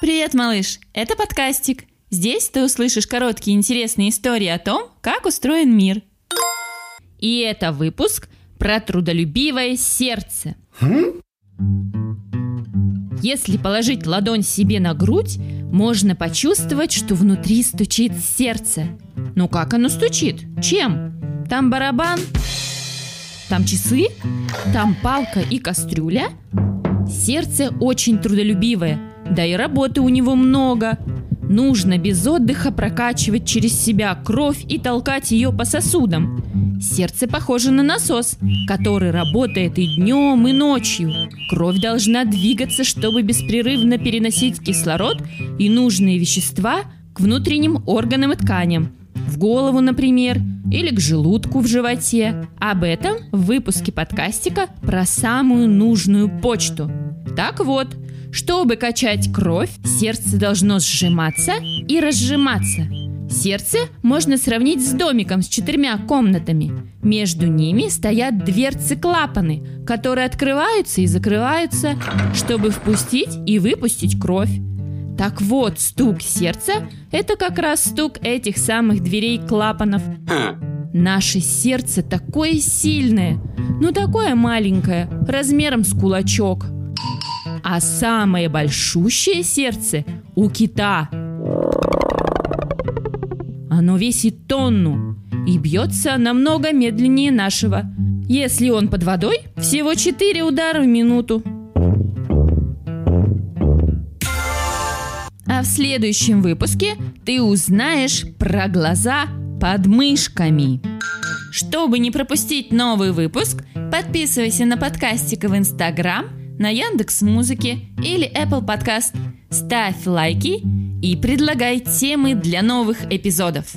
Привет, малыш! Это подкастик. Здесь ты услышишь короткие интересные истории о том, как устроен мир. И это выпуск про трудолюбивое сердце. Если положить ладонь себе на грудь, можно почувствовать, что внутри стучит сердце. Ну как оно стучит? Чем? Там барабан? Там часы? Там палка и кастрюля? Сердце очень трудолюбивое, да и работы у него много. Нужно без отдыха прокачивать через себя кровь и толкать ее по сосудам. Сердце похоже на насос, который работает и днем, и ночью. Кровь должна двигаться, чтобы беспрерывно переносить кислород и нужные вещества к внутренним органам и тканям. В голову, например, или к желудку в животе. Об этом в выпуске подкастика про самую нужную почту. Так вот, чтобы качать кровь, сердце должно сжиматься и разжиматься. Сердце можно сравнить с домиком с четырьмя комнатами. Между ними стоят дверцы-клапаны, которые открываются и закрываются, чтобы впустить и выпустить кровь. Так вот, стук сердца – это как раз стук этих самых дверей-клапанов. Наше сердце такое сильное, ну такое маленькое, размером с кулачок – а самое большущее сердце у кита. Оно весит тонну и бьется намного медленнее нашего. Если он под водой, всего 4 удара в минуту. А в следующем выпуске ты узнаешь про глаза под мышками. Чтобы не пропустить новый выпуск, подписывайся на подкастика в Инстаграм – на Яндекс Музыке или Apple Podcast. Ставь лайки и предлагай темы для новых эпизодов.